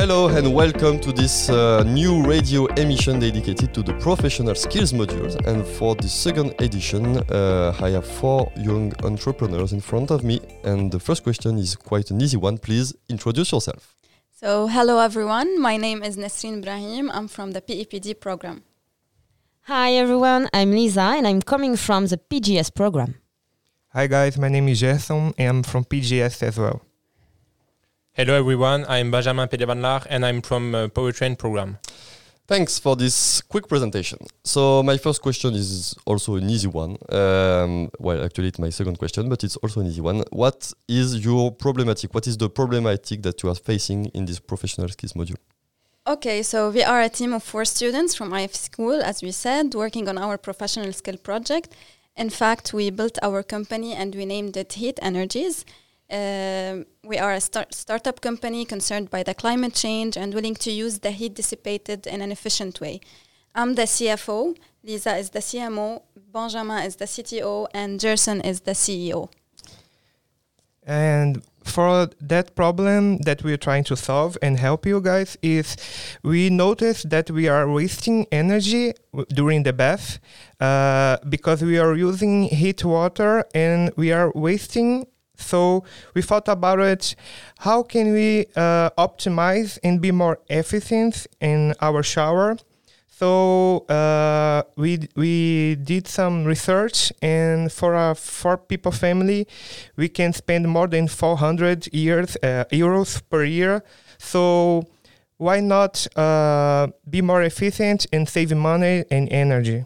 Hello and welcome to this uh, new radio emission dedicated to the professional skills modules. And for the second edition, uh, I have four young entrepreneurs in front of me. And the first question is quite an easy one. Please introduce yourself. So, hello everyone. My name is Nasreen Ibrahim. I'm from the PEPD program. Hi everyone, I'm Lisa and I'm coming from the PGS program. Hi guys, my name is Jason and I'm from PGS as well. Hello everyone, I'm Benjamin Pedevanlar and I'm from uh, Powertrain program. Thanks for this quick presentation. So my first question is also an easy one. Um, well, actually, it's my second question, but it's also an easy one. What is your problematic? What is the problematic that you are facing in this professional skills module? Okay, so we are a team of four students from IF School, as we said, working on our professional skill project. In fact, we built our company and we named it Heat Energies. Um, we are a start startup company concerned by the climate change and willing to use the heat dissipated in an efficient way. I'm the CFO, Lisa is the CMO, Benjamin is the CTO, and Gerson is the CEO. And for that problem that we're trying to solve and help you guys is we notice that we are wasting energy during the bath uh, because we are using heat water and we are wasting so we thought about it how can we uh, optimize and be more efficient in our shower so uh, we we did some research, and for a four people family, we can spend more than 400 years uh, euros per year. So why not uh, be more efficient and save money and energy?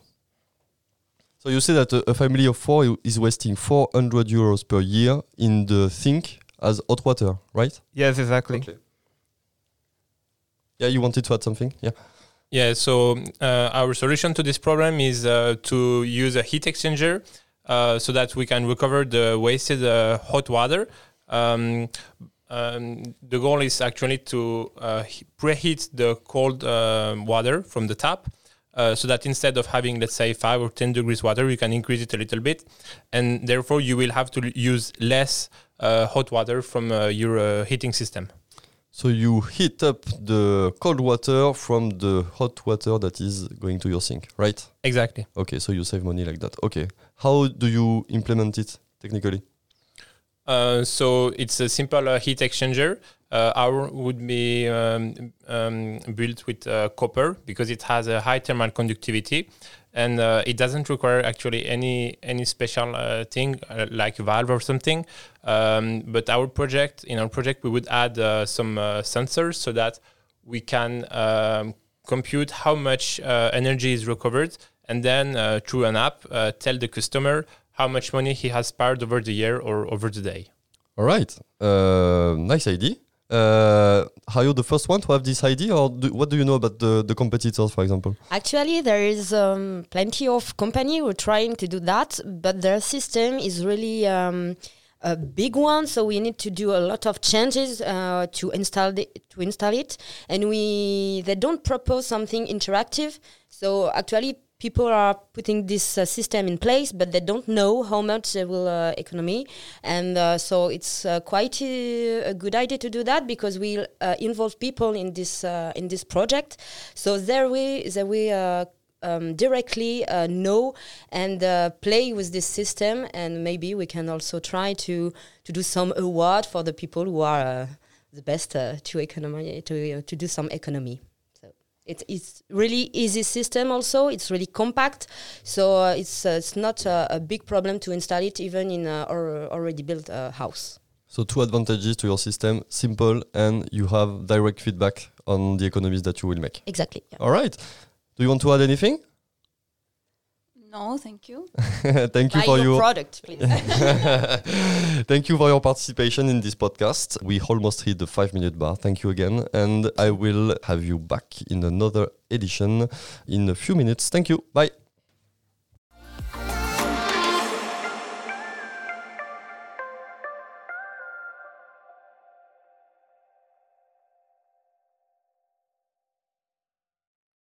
So you say that a, a family of four is wasting 400 euros per year in the sink as hot water, right? Yes, exactly. Okay. Yeah, you wanted to add something? Yeah. Yeah, so uh, our solution to this problem is uh, to use a heat exchanger uh, so that we can recover the wasted uh, hot water. Um, um, the goal is actually to uh, preheat the cold uh, water from the tap. Uh, so that instead of having, let's say, 5 or 10 degrees water, you can increase it a little bit. And therefore, you will have to use less uh, hot water from uh, your uh, heating system. So you heat up the cold water from the hot water that is going to your sink, right? Exactly. Okay, so you save money like that. Okay. How do you implement it technically? Uh, so it's a simple uh, heat exchanger. Uh, our would be um, um, built with uh, copper because it has a high thermal conductivity, and uh, it doesn't require actually any any special uh, thing like valve or something. Um, but our project, in our project, we would add some sensors so that we can um, compute how much energy is recovered, and then through an app, tell the customer how much money he has spared over the year or over the day. All right. Uh, nice idea. Uh, are you the first one to have this idea, or do, what do you know about the, the competitors, for example? Actually, there is um, plenty of company who are trying to do that, but their system is really um, a big one. So we need to do a lot of changes uh, to install the, to install it, and we they don't propose something interactive. So actually, people are putting this uh, system in place, but they don't know how much they will uh, economy, and uh, so it's uh, quite a, a good idea to do that because we uh, involve people in this uh, in this project. So there we there we. Uh, um, directly uh, know and uh, play with this system, and maybe we can also try to to do some award for the people who are uh, the best uh, to economy to uh, to do some economy. So it's it's really easy system. Also, it's really compact, so uh, it's uh, it's not uh, a big problem to install it even in a or already built uh, house. So two advantages to your system: simple, and you have direct feedback on the economies that you will make. Exactly. yeah. All right. Do you want to add anything? No, thank you. Thank you for your your product, please. Thank you for your participation in this podcast. We almost hit the five minute bar. Thank you again. And I will have you back in another edition in a few minutes. Thank you. Bye.